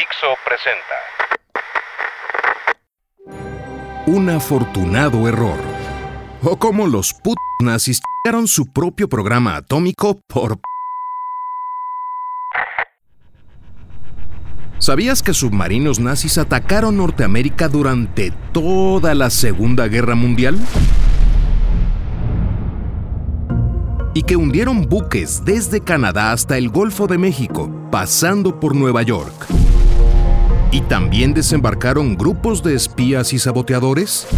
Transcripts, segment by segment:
Dixo presenta Un afortunado error. O como los put nazis su propio programa atómico por... ¿Sabías que submarinos nazis atacaron Norteamérica durante toda la Segunda Guerra Mundial? Y que hundieron buques desde Canadá hasta el Golfo de México, pasando por Nueva York. ¿Y también desembarcaron grupos de espías y saboteadores?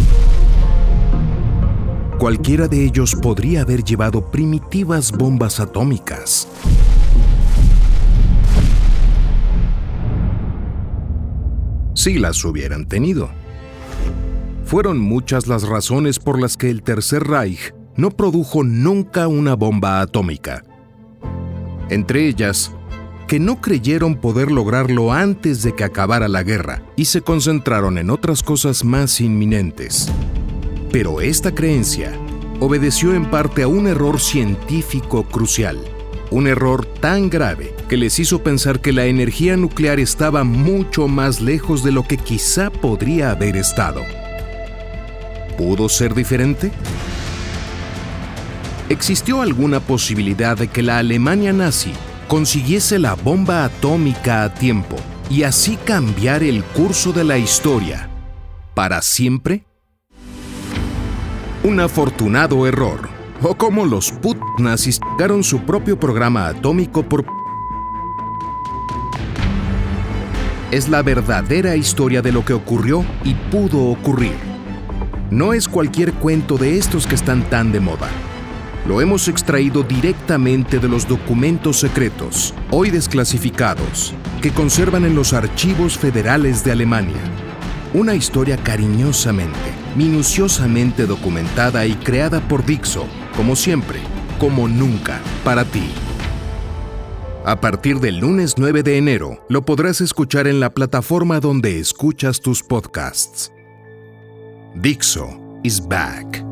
Cualquiera de ellos podría haber llevado primitivas bombas atómicas. Si las hubieran tenido. Fueron muchas las razones por las que el Tercer Reich no produjo nunca una bomba atómica. Entre ellas, que no creyeron poder lograrlo antes de que acabara la guerra y se concentraron en otras cosas más inminentes. Pero esta creencia obedeció en parte a un error científico crucial, un error tan grave que les hizo pensar que la energía nuclear estaba mucho más lejos de lo que quizá podría haber estado. ¿Pudo ser diferente? ¿Existió alguna posibilidad de que la Alemania nazi consiguiese la bomba atómica a tiempo y así cambiar el curso de la historia para siempre? Un afortunado error, o como los put nazis su propio programa atómico por... Es la verdadera historia de lo que ocurrió y pudo ocurrir. No es cualquier cuento de estos que están tan de moda lo hemos extraído directamente de los documentos secretos, hoy desclasificados, que conservan en los archivos federales de Alemania. Una historia cariñosamente, minuciosamente documentada y creada por Dixo, como siempre, como nunca, para ti. A partir del lunes 9 de enero, lo podrás escuchar en la plataforma donde escuchas tus podcasts. Dixo is back.